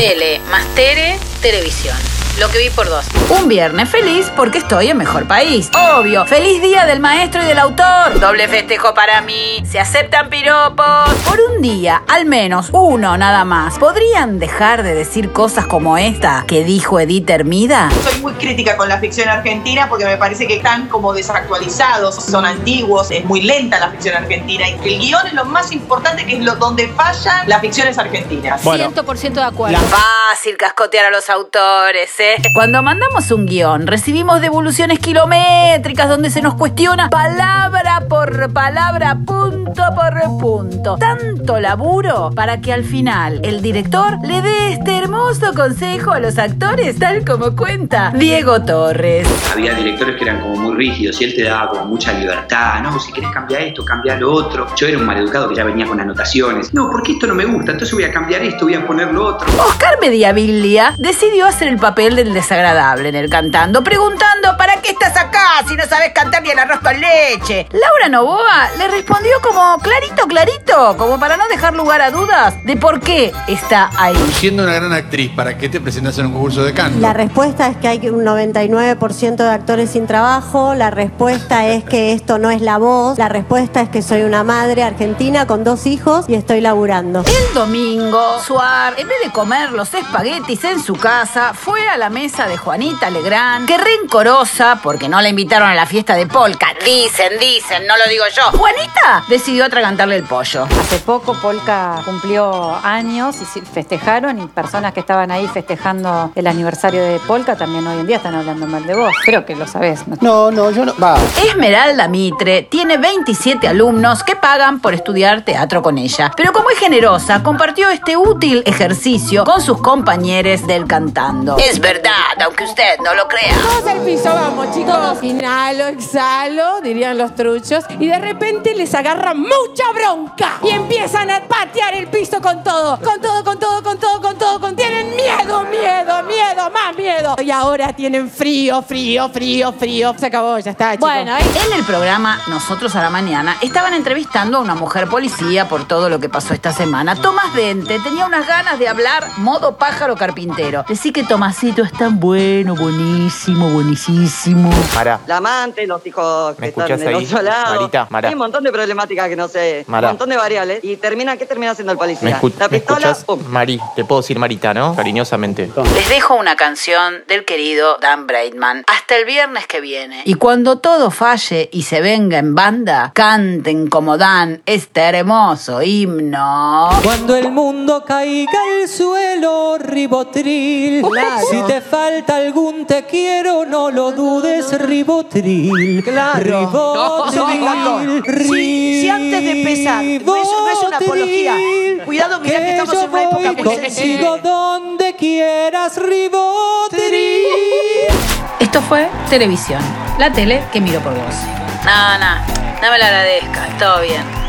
Tele más Tere, televisión. Lo que vi por dos. Un viernes feliz porque estoy en mejor país. Obvio. Feliz día del maestro y del autor. Doble festejo para mí. Se aceptan piropos. Por un día, al menos uno nada más. ¿Podrían dejar de decir cosas como esta que dijo Edith Hermida? Soy muy crítica con la ficción argentina porque me parece que están como desactualizados, son antiguos, es muy lenta la ficción argentina y el guion es lo más importante que es lo donde fallan las ficciones argentinas. 100% de acuerdo. Fácil cascotear a los autores, Cuando mandamos un guion, recibimos devoluciones kilométricas donde se nos cuestiona palabra por palabra, punto por punto. Tanto laburo para que al final el director le dé este hermoso consejo a los actores, tal como cuenta Diego Torres. Había directores que eran como muy rígidos y él te daba como mucha libertad. No, si querés cambiar esto, cambia lo otro. Yo era un maleducado que ya venía con anotaciones. No, porque esto no me gusta, entonces voy a cambiar esto, voy a poner lo otro. Oscar Mediavilla decidió hacer el papel del desagradable en el cantando, preguntando ¿para qué sabes cantar ni el arroz con leche? Laura Novoa le respondió como clarito, clarito, como para no dejar lugar a dudas de por qué está ahí. Siendo una gran actriz, ¿para qué te presentas en un concurso de canto? La respuesta es que hay un 99% de actores sin trabajo, la respuesta es que esto no es la voz, la respuesta es que soy una madre argentina con dos hijos y estoy laburando. El domingo, Suar, en vez de comer los espaguetis en su casa, fue a la mesa de Juanita Legrand, que rencorosa porque no la invitaron a la fiesta de Polka. Dicen, dicen, no lo digo yo. Juanita decidió atragantarle el pollo. Hace poco Polka cumplió años y festejaron y personas que estaban ahí festejando el aniversario de Polka también hoy en día están hablando mal de vos. Creo que lo sabés. ¿no? No, no, yo no. Va. Esmeralda Mitre tiene 27 alumnos que pagan por estudiar teatro con ella. Pero como es generosa, compartió este útil ejercicio con sus compañeros del cantando. Es verdad, aunque usted no lo crea. Todos al piso, vamos, chicos. Inhalo, exhalo, dirían los truchos. Y de repente les agarra mucha bronca. Y empiezan a patear el piso con todo. Con todo, con todo, con todo, con todo. Con... Tienen miedo, miedo, miedo, más miedo. Y ahora tienen frío, frío, frío, frío. Se acabó, ya está, chicos. Bueno, en el programa Nosotros a la Mañana estaban entrevistando a una mujer policía por todo lo que pasó esta semana. Tomás Dente tenía unas ganas de hablar modo pájaro carpintero. Decí que Tomasito es tan bueno, buenísimo, buenísimo. Mara, La amante, los hijos que ¿Me están del ahí? otro lado. Marita, Mara. Hay un montón de problemáticas que no sé. Mara. Un montón de variables. Y termina, ¿qué termina haciendo el policía? ¿me, La me pistola, pum. Mari, te puedo decir Marita, ¿no? Cariñosamente. Les dejo una canción del querido Dan Braidman. Hasta el viernes que viene. Y cuando todo falle y se venga en banda, canten como Dan este hermoso himno. Cuando el mundo caiga al suelo, ribotril. Si te falta algún te quiero, no lo dudes, ribotril. Ribotril. Si, si antes de empezar, no es, no es una apología. Cuidado, mirá que estamos yo en una época muy sensible. Quieras, ribotril. Esto fue televisión. La tele que miro por vos. No, no, no me lo agradezcas, todo bien.